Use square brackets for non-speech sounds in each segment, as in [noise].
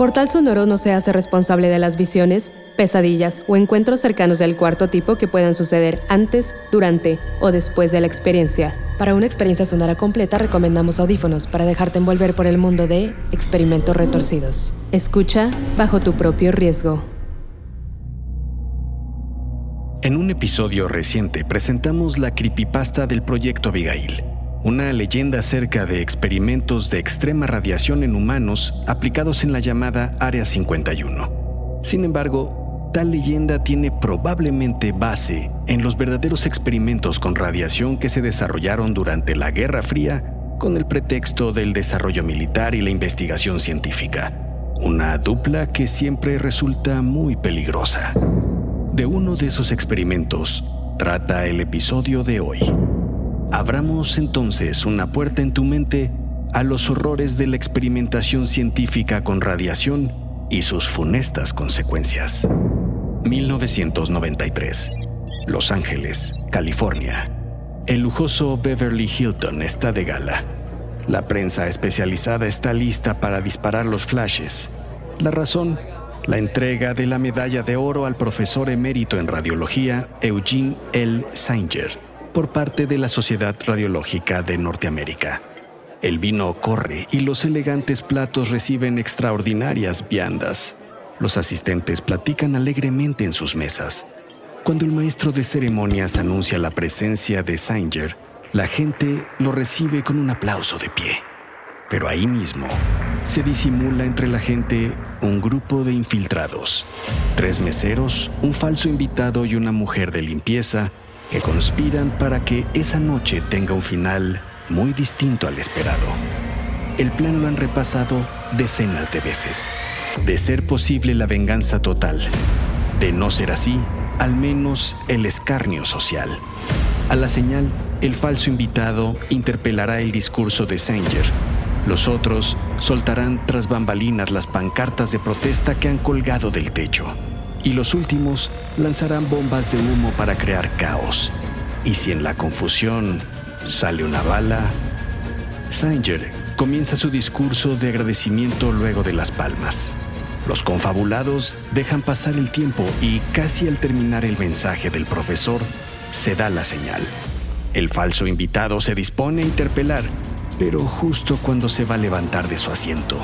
Portal Sonoro no se hace responsable de las visiones, pesadillas o encuentros cercanos del cuarto tipo que puedan suceder antes, durante o después de la experiencia. Para una experiencia sonora completa recomendamos audífonos para dejarte envolver por el mundo de experimentos retorcidos. Escucha bajo tu propio riesgo. En un episodio reciente presentamos la creepypasta del proyecto Abigail una leyenda acerca de experimentos de extrema radiación en humanos aplicados en la llamada Área 51. Sin embargo, tal leyenda tiene probablemente base en los verdaderos experimentos con radiación que se desarrollaron durante la Guerra Fría con el pretexto del desarrollo militar y la investigación científica, una dupla que siempre resulta muy peligrosa. De uno de esos experimentos trata el episodio de hoy. Abramos entonces una puerta en tu mente a los horrores de la experimentación científica con radiación y sus funestas consecuencias. 1993. Los Ángeles, California. El lujoso Beverly Hilton está de gala. La prensa especializada está lista para disparar los flashes. La razón, la entrega de la medalla de oro al profesor emérito en radiología Eugene L. Singer por parte de la Sociedad Radiológica de Norteamérica. El vino corre y los elegantes platos reciben extraordinarias viandas. Los asistentes platican alegremente en sus mesas. Cuando el maestro de ceremonias anuncia la presencia de Singer, la gente lo recibe con un aplauso de pie. Pero ahí mismo se disimula entre la gente un grupo de infiltrados. Tres meseros, un falso invitado y una mujer de limpieza que conspiran para que esa noche tenga un final muy distinto al esperado. El plan lo han repasado decenas de veces. De ser posible la venganza total. De no ser así, al menos el escarnio social. A la señal, el falso invitado interpelará el discurso de Sanger. Los otros soltarán tras bambalinas las pancartas de protesta que han colgado del techo y los últimos lanzarán bombas de humo para crear caos. Y si en la confusión sale una bala, Sanger comienza su discurso de agradecimiento luego de las palmas. Los confabulados dejan pasar el tiempo y casi al terminar el mensaje del profesor, se da la señal. El falso invitado se dispone a interpelar, pero justo cuando se va a levantar de su asiento,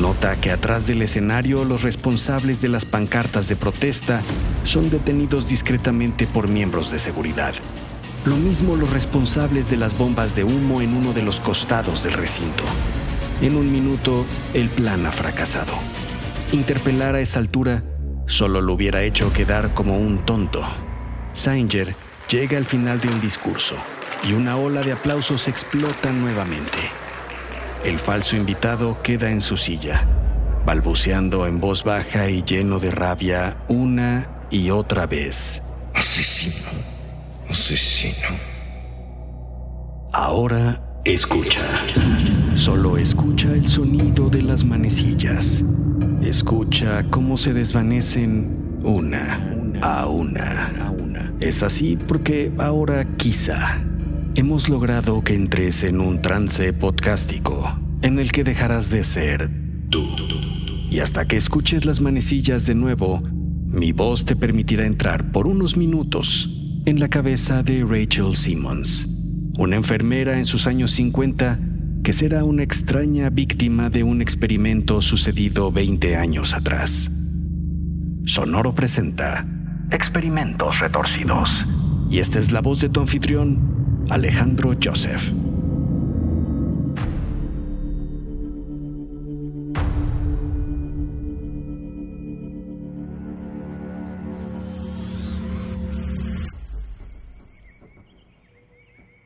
Nota que atrás del escenario los responsables de las pancartas de protesta son detenidos discretamente por miembros de seguridad. Lo mismo los responsables de las bombas de humo en uno de los costados del recinto. En un minuto, el plan ha fracasado. Interpelar a esa altura solo lo hubiera hecho quedar como un tonto. Sanger llega al final del discurso y una ola de aplausos explota nuevamente. El falso invitado queda en su silla, balbuceando en voz baja y lleno de rabia una y otra vez. Asesino, asesino. Ahora escucha. Solo escucha el sonido de las manecillas. Escucha cómo se desvanecen una a una. Es así porque ahora quizá hemos logrado que entres en un trance podcástico en el que dejarás de ser tú. Y hasta que escuches las manecillas de nuevo, mi voz te permitirá entrar por unos minutos en la cabeza de Rachel Simmons, una enfermera en sus años 50 que será una extraña víctima de un experimento sucedido 20 años atrás. Sonoro presenta Experimentos Retorcidos. Y esta es la voz de tu anfitrión, Alejandro Joseph.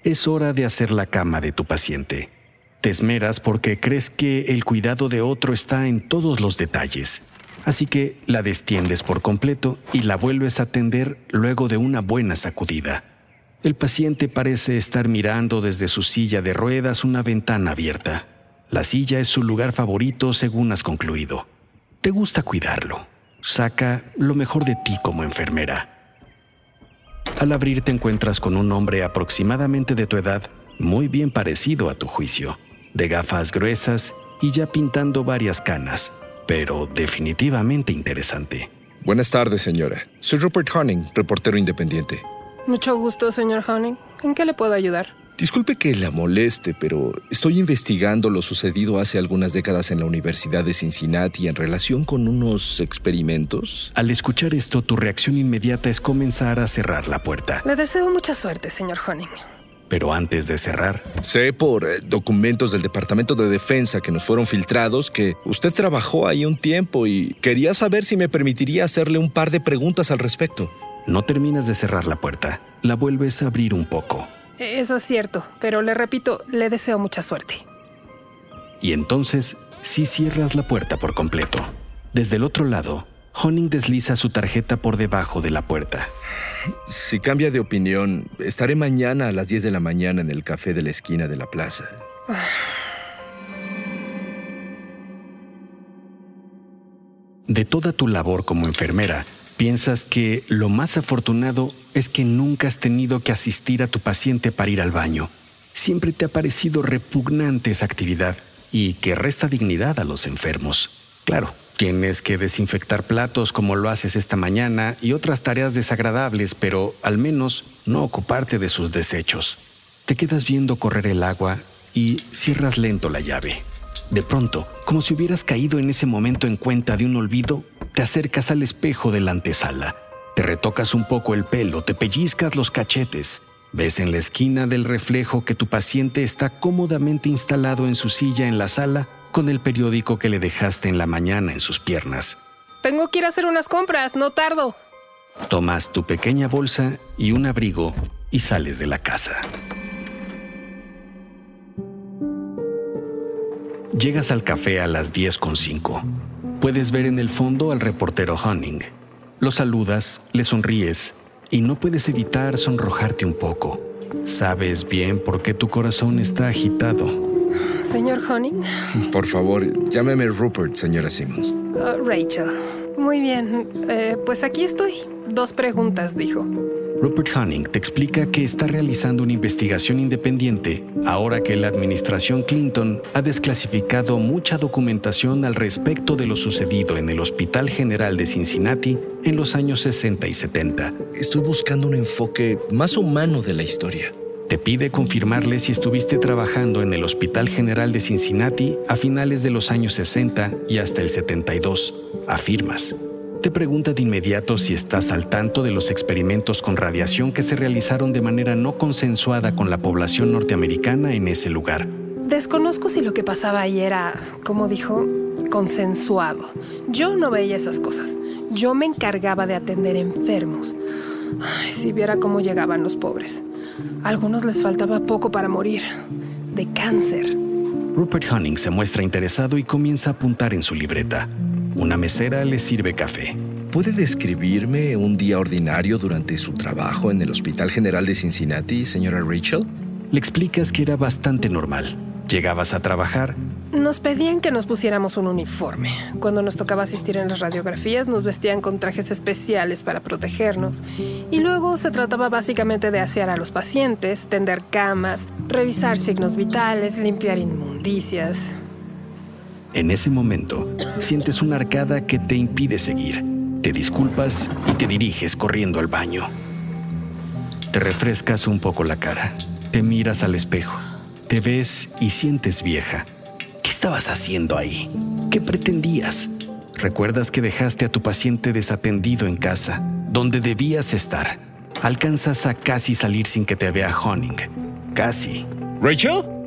Es hora de hacer la cama de tu paciente. Te esmeras porque crees que el cuidado de otro está en todos los detalles. Así que la destiendes por completo y la vuelves a tender luego de una buena sacudida. El paciente parece estar mirando desde su silla de ruedas una ventana abierta. La silla es su lugar favorito según has concluido. Te gusta cuidarlo. Saca lo mejor de ti como enfermera. Al abrir te encuentras con un hombre aproximadamente de tu edad, muy bien parecido a tu juicio, de gafas gruesas y ya pintando varias canas, pero definitivamente interesante. Buenas tardes, señora. Soy Rupert Honning, reportero independiente. Mucho gusto, señor Honning. ¿En qué le puedo ayudar? Disculpe que la moleste, pero estoy investigando lo sucedido hace algunas décadas en la Universidad de Cincinnati en relación con unos experimentos. Al escuchar esto, tu reacción inmediata es comenzar a cerrar la puerta. Le deseo mucha suerte, señor Honning. Pero antes de cerrar, Sé por eh, documentos del Departamento de Defensa que nos fueron filtrados que usted trabajó ahí un tiempo y quería saber si me permitiría hacerle un par de preguntas al respecto. No terminas de cerrar la puerta, la vuelves a abrir un poco. Eso es cierto, pero le repito, le deseo mucha suerte. Y entonces sí cierras la puerta por completo. Desde el otro lado, Honning desliza su tarjeta por debajo de la puerta. Si cambia de opinión, estaré mañana a las 10 de la mañana en el café de la esquina de la plaza. De toda tu labor como enfermera, piensas que lo más afortunado es que nunca has tenido que asistir a tu paciente para ir al baño. Siempre te ha parecido repugnante esa actividad y que resta dignidad a los enfermos. Claro, tienes que desinfectar platos como lo haces esta mañana y otras tareas desagradables, pero al menos no ocuparte de sus desechos. Te quedas viendo correr el agua y cierras lento la llave. De pronto, como si hubieras caído en ese momento en cuenta de un olvido, te acercas al espejo de la antesala. Te retocas un poco el pelo, te pellizcas los cachetes. Ves en la esquina del reflejo que tu paciente está cómodamente instalado en su silla en la sala con el periódico que le dejaste en la mañana en sus piernas. Tengo que ir a hacer unas compras, no tardo. Tomas tu pequeña bolsa y un abrigo y sales de la casa. Llegas al café a las 10.05. Puedes ver en el fondo al reportero Honning. Lo saludas, le sonríes y no puedes evitar sonrojarte un poco. Sabes bien por qué tu corazón está agitado. Señor Honning, Por favor, llámeme Rupert, señora Simmons. Ah, Rachel. Muy bien, eh, pues aquí estoy. Dos preguntas, dijo. Rupert Honning te explica que está realizando una investigación independiente ahora que la administración Clinton ha desclasificado mucha documentación al respecto de lo sucedido en el Hospital General de Cincinnati en los años 60 y 70. Estoy buscando un enfoque más humano de la historia. Te pide confirmarle si estuviste trabajando en el Hospital General de Cincinnati a finales de los años 60 y hasta el 72. Afirmas. Te pregunta de inmediato si estás al tanto de los experimentos con radiación que se realizaron de manera no consensuada con la población norteamericana en ese lugar. Desconozco si lo que pasaba ahí era, como dijo, consensuado. Yo no veía esas cosas. Yo me encargaba de atender enfermos. Ay, si viera cómo llegaban los pobres. A algunos les faltaba poco para morir. De cáncer. Rupert Honning se muestra interesado y comienza a apuntar en su libreta. Una mesera le sirve café. ¿Puede describirme un día ordinario durante su trabajo en el Hospital General de Cincinnati, señora Rachel? Le explicas que era bastante normal. Llegabas a trabajar, Nos pedían que nos pusiéramos un uniforme. Cuando nos tocaba asistir en las radiografías, nos vestían con trajes especiales para protegernos. Y luego se trataba básicamente de asear a los pacientes, tender camas, revisar signos vitales, limpiar inmundicias. En ese momento, sientes una arcada que te impide seguir. Te disculpas y te diriges corriendo al baño. Te refrescas un poco la cara. Te miras al espejo. Te ves y sientes vieja. ¿Qué estabas haciendo ahí? ¿Qué pretendías? Recuerdas que dejaste a tu paciente desatendido en casa, donde debías estar. Alcanzas a casi salir sin que te vea Honning. Casi. ¿Rachel?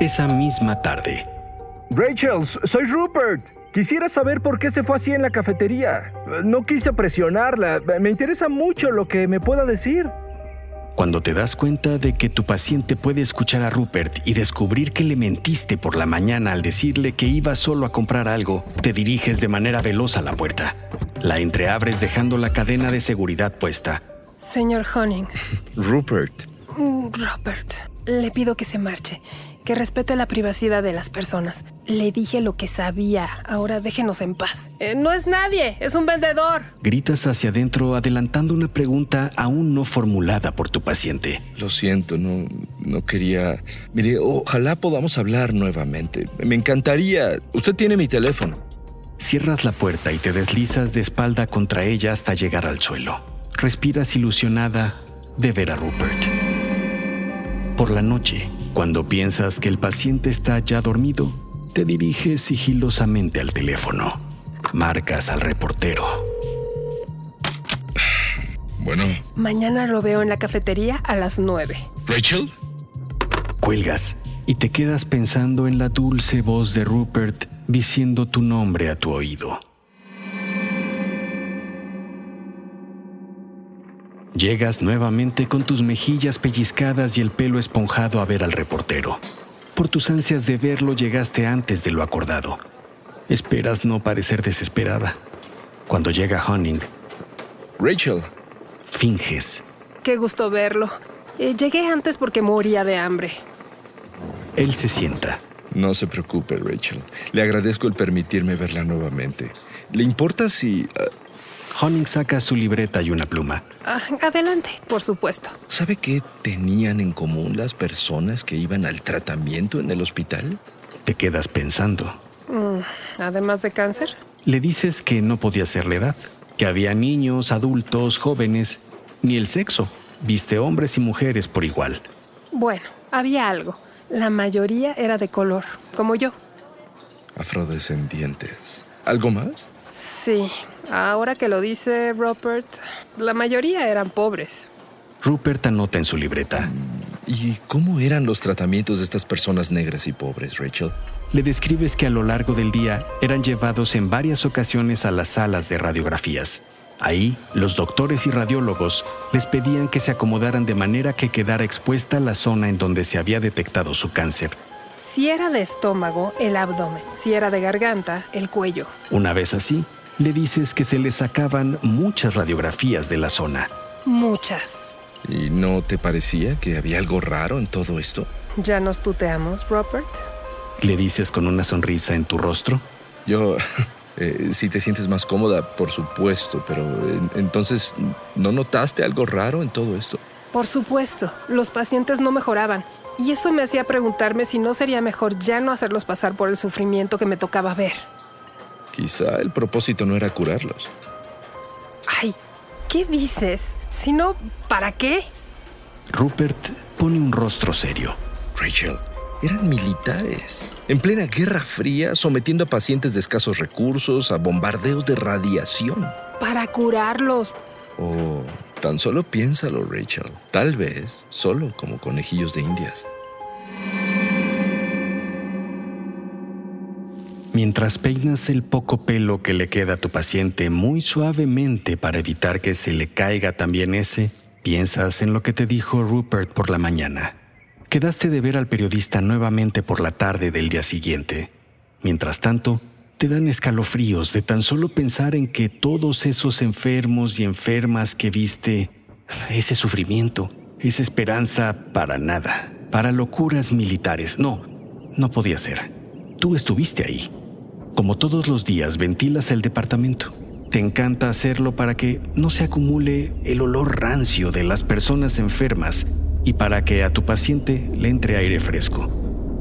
Esa misma tarde, Rachel, soy Rupert. Quisiera saber por qué se fue así en la cafetería. No quise presionarla. Me interesa mucho lo que me pueda decir. Cuando te das cuenta de que tu paciente puede escuchar a Rupert y descubrir que le mentiste por la mañana al decirle que iba solo a comprar algo, te diriges de manera veloz a la puerta. La entreabres dejando la cadena de seguridad puesta. Señor Honing. Rupert. Mm, Rupert, le pido que se marche, que respete la privacidad de las personas. Le dije lo que sabía, ahora déjenos en paz. Eh, no es nadie, es un vendedor. Gritas hacia adentro adelantando una pregunta aún no formulada por tu paciente. Lo siento, no, no quería... Mire, ojalá podamos hablar nuevamente. Me encantaría. Usted tiene mi teléfono. Cierras la puerta y te deslizas de espalda contra ella hasta llegar al suelo. Respiras ilusionada de ver a Rupert. Por la noche, cuando piensas que el paciente está ya dormido, te diriges sigilosamente al teléfono. Marcas al reportero. Bueno. Mañana lo veo en la cafetería a las nueve. ¿Rachel? Cuelgas y te quedas pensando en la dulce voz de Rupert diciendo tu nombre a tu oído. Llegas nuevamente con tus mejillas pellizcadas y el pelo esponjado a ver al reportero. Por tus ansias de verlo llegaste antes de lo acordado. Esperas no parecer desesperada. Cuando llega Honing, Rachel. finges. Qué gusto verlo. Eh, llegué antes porque moría de hambre. Él se sienta. No se preocupe, Rachel. Le agradezco el permitirme verla nuevamente. ¿Le importa si... ah, Honing saca su libreta y una pluma. Ah, adelante, por supuesto. ¿Sabe qué tenían en común las personas que iban al tratamiento en el hospital? Te quedas pensando. Mm, además de cáncer. Le dices que no podía ser la edad, que había niños, adultos, jóvenes, ni el sexo. Viste hombres y mujeres por igual. Bueno, había algo. La mayoría era de color, como yo. Afrodescendientes. ¿Algo más? Sí, ahora que lo dice Rupert, la mayoría eran pobres. Rupert anota en su libreta. ¿Y cómo eran los tratamientos de estas personas negras y pobres, Rachel? Le describes que a lo largo del día eran llevados en varias ocasiones a las salas de radiografías. Ahí, los doctores y radiólogos les pedían que se acomodaran de manera que quedara expuesta la zona en donde se había detectado su cáncer. Si era de estómago, el abdomen. Si era de garganta, el cuello. Una vez así, le dices que se le sacaban muchas radiografías de la zona. Muchas. ¿Y no te parecía que había algo raro en todo esto? ¿Ya nos tuteamos, Rupert? Le dices con una sonrisa en tu rostro. Yo, [laughs] eh, si te sientes más cómoda, por supuesto, pero eh, entonces, ¿no notaste algo raro en todo esto? Por supuesto, los pacientes no mejoraban. Y eso me hacía preguntarme si no sería mejor ya no hacerlos pasar por el sufrimiento que me tocaba ver. Quizá el propósito no era curarlos. Ay, ¿qué dices? Si no, ¿para qué? Rupert pone un rostro serio. Rachel, eran militares, en plena Guerra Fría, sometiendo a pacientes de escasos recursos a bombardeos de radiación. Para curarlos. Oh, tan solo piénsalo, Rachel. Tal vez solo como conejillos de indias. Mientras peinas el poco pelo que le queda a tu paciente muy suavemente para evitar que se le caiga también ese, piensas en lo que te dijo Rupert por la mañana. Quedaste de ver al periodista nuevamente por la tarde del día siguiente. Mientras tanto, te dan escalofríos de tan solo pensar en que todos esos enfermos y enfermas que viste, ese sufrimiento, esa esperanza para nada, para locuras militares. No, no podía ser. Tú estuviste ahí. Como todos los días, ventilas el departamento. Te encanta hacerlo para que no se acumule el olor rancio de las personas enfermas y para que a tu paciente le entre aire fresco.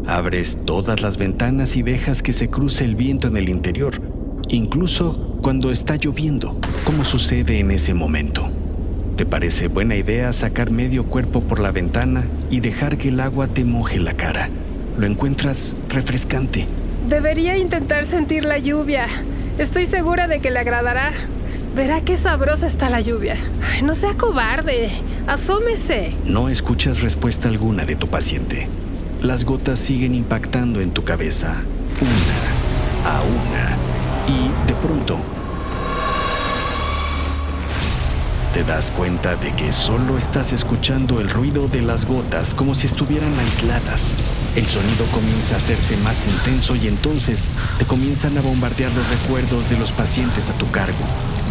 Abres todas las ventanas y dejas que se cruce el viento en el interior, incluso cuando está lloviendo, como sucede en ese momento. ¿Te parece buena idea sacar medio cuerpo por la ventana y dejar que el agua te moje la cara? Lo encuentras refrescante. Debería intentar sentir la lluvia. Estoy segura de que le agradará. Verá qué sabrosa está la lluvia. No sea cobarde. Asómese. No escuchas respuesta alguna de tu paciente. Las gotas siguen impactando en tu cabeza, una a una, y de pronto te das cuenta de que solo estás escuchando el ruido de las gotas como si estuvieran aisladas. El sonido comienza a hacerse más intenso y entonces te comienzan a bombardear los recuerdos de los pacientes a tu cargo,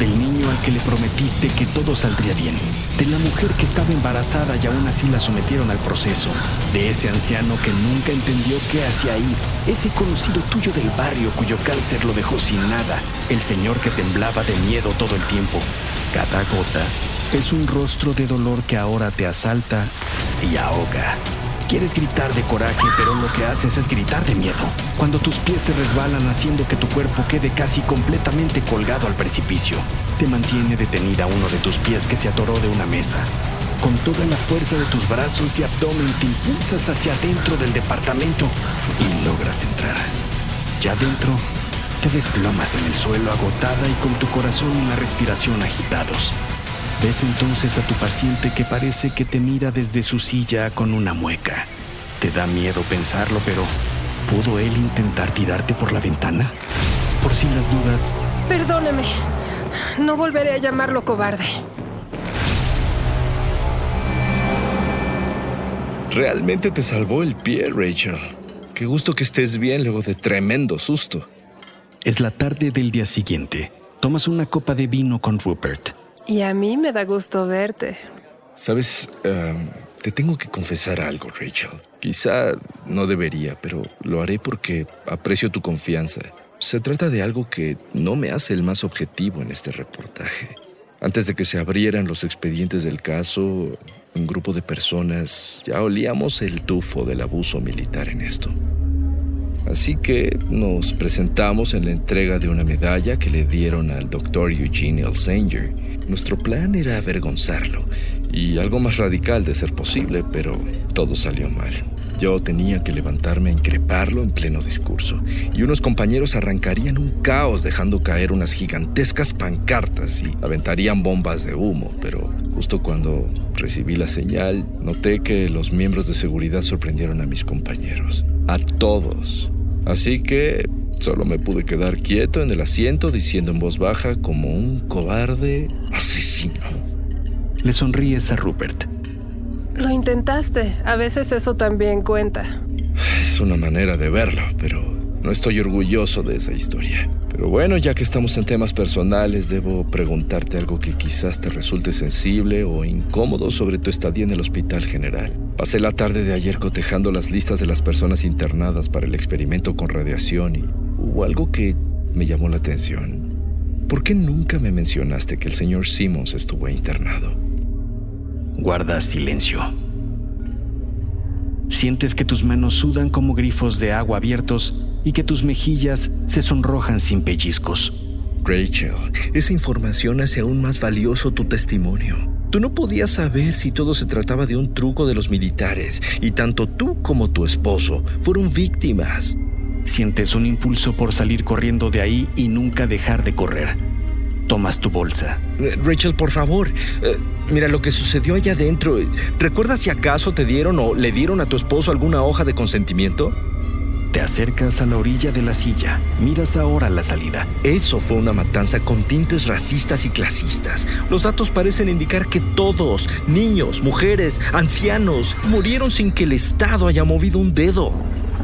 del niño al que le prometiste que todo saldría bien, de la mujer que estaba embarazada y aún así la sometieron al proceso, de ese anciano que nunca entendió qué hacía ahí, ese conocido tuyo del barrio cuyo cáncer lo dejó sin nada, el señor que temblaba de miedo todo el tiempo, cada gota es un rostro de dolor que ahora te asalta y ahoga. Quieres gritar de coraje, pero lo que haces es gritar de miedo. Cuando tus pies se resbalan haciendo que tu cuerpo quede casi completamente colgado al precipicio, te mantiene detenida uno de tus pies que se atoró de una mesa. Con toda la fuerza de tus brazos y abdomen te impulsas hacia adentro del departamento y logras entrar. Ya dentro, te desplomas en el suelo agotada y con tu corazón y la respiración agitados. Ves entonces a tu paciente que parece que te mira desde su silla con una mueca. Te da miedo pensarlo, pero ¿pudo él intentar tirarte por la ventana? Por si las dudas. Perdóneme. No volveré a llamarlo cobarde. Realmente te salvó el pie, Rachel. Qué gusto que estés bien luego de tremendo susto. Es la tarde del día siguiente. Tomas una copa de vino con Rupert. Y a mí me da gusto verte. Sabes, um, te tengo que confesar algo, Rachel. Quizá no debería, pero lo haré porque aprecio tu confianza. Se trata de algo que no me hace el más objetivo en este reportaje. Antes de que se abrieran los expedientes del caso, un grupo de personas ya olíamos el tufo del abuso militar en esto. Así que nos presentamos en la entrega de una medalla que le dieron al doctor Eugene Elsanger. Nuestro plan era avergonzarlo y algo más radical de ser posible, pero todo salió mal. Yo tenía que levantarme a increparlo en pleno discurso, y unos compañeros arrancarían un caos dejando caer unas gigantescas pancartas y aventarían bombas de humo, pero justo cuando recibí la señal, noté que los miembros de seguridad sorprendieron a mis compañeros. A todos. Así que solo me pude quedar quieto en el asiento diciendo en voz baja como un cobarde asesino. Le sonríes a Rupert. Lo intentaste. A veces eso también cuenta. Es una manera de verlo, pero no estoy orgulloso de esa historia. Pero bueno, ya que estamos en temas personales, debo preguntarte algo que quizás te resulte sensible o incómodo sobre tu estadía en el Hospital General. Pasé la tarde de ayer cotejando las listas de las personas internadas para el experimento con radiación y hubo algo que me llamó la atención. ¿Por qué nunca me mencionaste que el señor Simmons estuvo internado? Guarda silencio. Sientes que tus manos sudan como grifos de agua abiertos y que tus mejillas se sonrojan sin pellizcos. Rachel, esa información hace aún más valioso tu testimonio. Tú no podías saber si todo se trataba de un truco de los militares y tanto tú como tu esposo fueron víctimas. Sientes un impulso por salir corriendo de ahí y nunca dejar de correr. Tomas tu bolsa. Rachel, por favor, eh, mira lo que sucedió allá adentro. ¿Recuerdas si acaso te dieron o le dieron a tu esposo alguna hoja de consentimiento? Te acercas a la orilla de la silla, miras ahora la salida. Eso fue una matanza con tintes racistas y clasistas. Los datos parecen indicar que todos, niños, mujeres, ancianos, murieron sin que el Estado haya movido un dedo.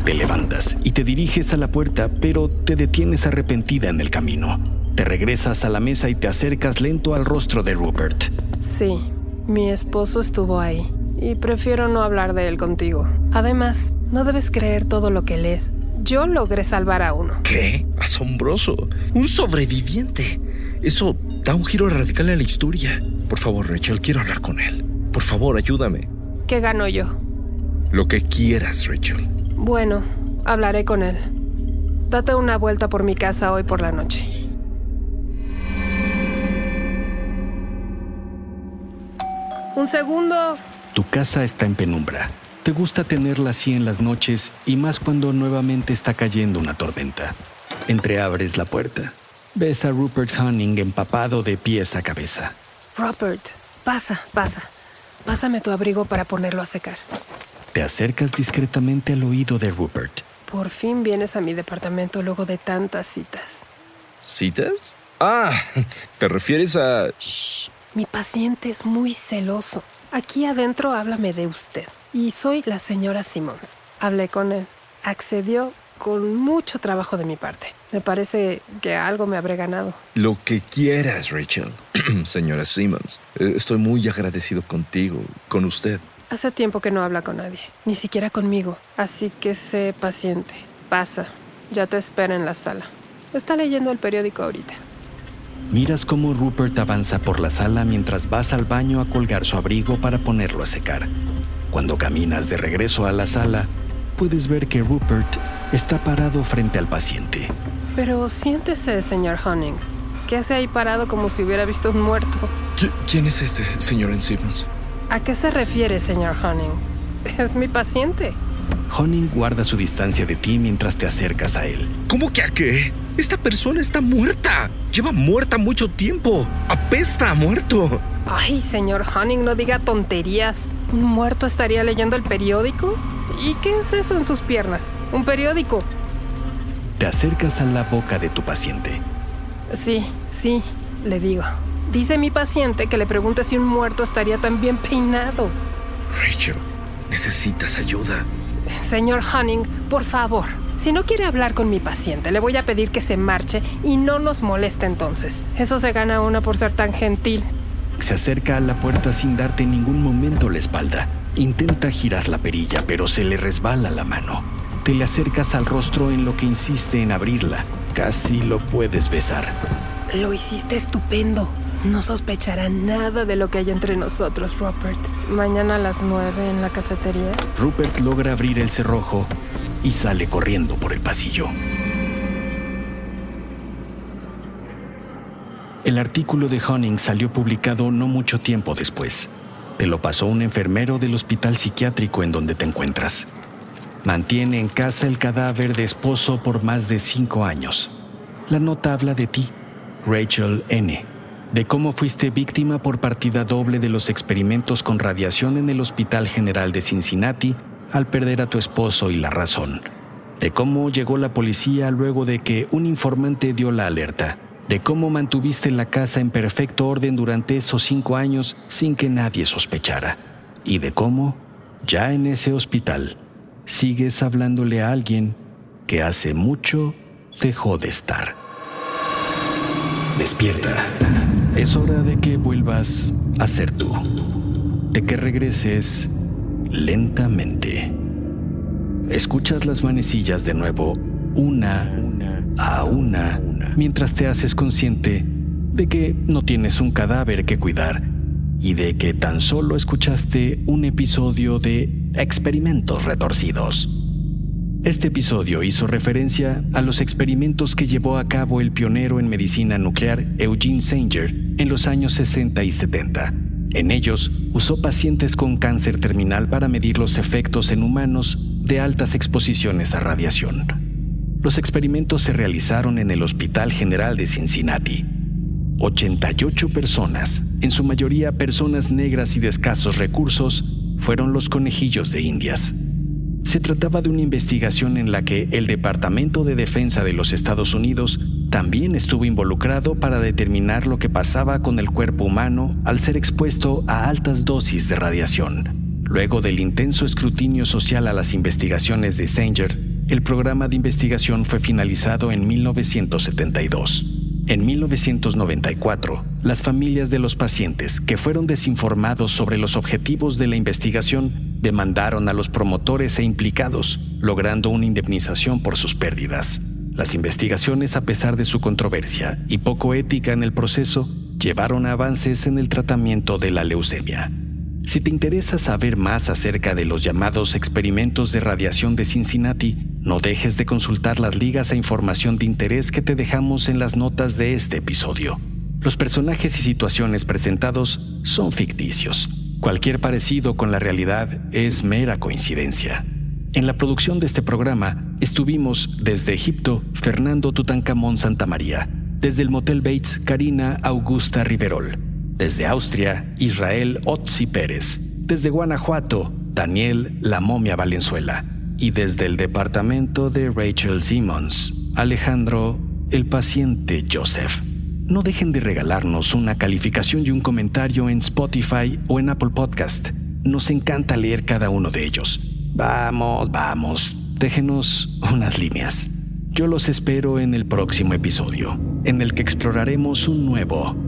Te levantas y te diriges a la puerta, pero te detienes arrepentida en el camino. Te regresas a la mesa y te acercas lento al rostro de Rupert. Sí, mi esposo estuvo ahí y prefiero no hablar de él contigo. Además, no debes creer todo lo que lees. Yo logré salvar a uno. ¿Qué? Asombroso. Un sobreviviente. Eso da un giro radical en la historia. Por favor, Rachel, quiero hablar con él. Por favor, ayúdame. ¿Qué gano yo? Lo que quieras, Rachel. Bueno, hablaré con él. Date una vuelta por mi casa hoy por la noche. Un segundo. Tu casa está en penumbra. Te gusta tenerla así en las noches y más cuando nuevamente está cayendo una tormenta. Entreabres la puerta. Ves a Rupert Hunning empapado de pies a cabeza. Rupert, pasa, pasa. Pásame tu abrigo para ponerlo a secar. Te acercas discretamente al oído de Rupert. Por fin vienes a mi departamento luego de tantas citas. ¿Citas? Ah, [laughs] ¿te refieres a...? Shh, mi paciente es muy celoso. Aquí adentro háblame de usted. Y soy la señora Simmons. Hablé con él. Accedió con mucho trabajo de mi parte. Me parece que algo me habré ganado. Lo que quieras, Rachel. [clears throat] Señora Simmons, eh, estoy muy agradecido contigo, con usted. Hace tiempo que no habla con nadie, ni siquiera conmigo. Así que sé paciente. Pasa. Ya te espera en la sala. Está leyendo el periódico ahorita. Miras cómo Rupert avanza por la sala mientras vas al baño a colgar su abrigo para ponerlo a secar. Cuando caminas de regreso a la sala, puedes ver que Rupert está parado frente al paciente. Pero siéntese, señor Honning. ¿Qué hace ahí parado como si hubiera visto un muerto? ¿Qui- ¿Quién es este, señor Simmons? ¿A qué se refiere, señor Honning? Es mi paciente. Honning guarda su distancia de ti mientras te acercas a él. ¿Cómo que a qué? Esta persona está muerta. Lleva muerta mucho tiempo. Apesta a muerto. Ay, señor Honning, no diga tonterías. ¿Un muerto estaría leyendo el periódico? ¿Y qué es eso en sus piernas? ¿Un periódico? Te acercas a la boca de tu paciente. Sí, sí, le digo. Dice mi paciente que le pregunte si un muerto estaría tan bien peinado. Rachel, necesitas ayuda. Señor Honning, por favor, si no quiere hablar con mi paciente, le voy a pedir que se marche y no nos moleste entonces. Eso se gana uno por ser tan gentil. Se acerca a la puerta sin darte en ningún momento la espalda. Intenta girar la perilla, pero se le resbala la mano. Te le acercas al rostro en lo que insiste en abrirla. Casi lo puedes besar. Lo hiciste estupendo. No sospechará nada de lo que hay entre nosotros, Robert. Mañana a las nueve en la cafetería. Rupert logra abrir el cerrojo y sale corriendo por el pasillo. El artículo de Honning salió publicado no mucho tiempo después. Te lo pasó un enfermero del hospital psiquiátrico en donde te encuentras. Mantiene en casa el cadáver de esposo por más de cinco años. La nota habla de ti, Rachel N., de cómo fuiste víctima por partida doble de los experimentos con radiación en el Hospital General de Cincinnati al perder a tu esposo y la razón, de cómo llegó la policía luego de que un informante dio la alerta, de cómo mantuviste la casa en perfecto orden durante esos cinco años sin que nadie sospechara, y de cómo, ya en ese hospital, sigues hablándole a alguien que hace mucho dejó de estar. Despierta. Es hora de que vuelvas a ser tú. De que regreses lentamente. Escuchas las manecillas de nuevo, una a una, mientras te haces consciente de que no tienes un cadáver que cuidar y de que tan solo escuchaste un episodio de Experimentos Retorcidos. Este episodio hizo referencia a los experimentos que llevó a cabo el pionero en medicina nuclear Eugene Sanger en los años 60 y 70. En ellos, usó pacientes con cáncer terminal para medir los efectos en humanos de altas exposiciones a radiación. Los experimentos se realizaron en el Hospital General de Cincinnati. 88 personas, en su mayoría personas negras y de escasos recursos, fueron los conejillos de Indias. Se trataba de una investigación en la que el Departamento de Defensa de los Estados Unidos también estuvo involucrado para determinar lo que pasaba con el cuerpo humano al ser expuesto a altas dosis de radiación. Luego del intenso escrutinio social a las investigaciones de Sanger, el programa de investigación fue finalizado en 1972. En 1994, las familias de los pacientes que fueron desinformados sobre los objetivos de la investigación demandaron a los promotores e implicados, logrando una indemnización por sus pérdidas. Las investigaciones, a pesar de su controversia y poco ética en el proceso, llevaron a avances en el tratamiento de la leucemia. Si te interesa saber más acerca de los llamados experimentos de radiación de Cincinnati, no dejes de consultar las ligas e información de interés que te dejamos en las notas de este episodio. Los personajes y situaciones presentados son ficticios. Cualquier parecido con la realidad es mera coincidencia. En la producción de este programa estuvimos desde Egipto Fernando Tutankamón Santamaría, desde el Motel Bates Karina Augusta Riverol, desde Austria Israel Otzi Pérez, desde Guanajuato Daniel La Momia Valenzuela y desde el departamento de Rachel Simmons Alejandro el paciente Joseph. No dejen de regalarnos una calificación y un comentario en Spotify o en Apple Podcast. Nos encanta leer cada uno de ellos. Vamos, vamos, déjenos unas líneas. Yo los espero en el próximo episodio, en el que exploraremos un nuevo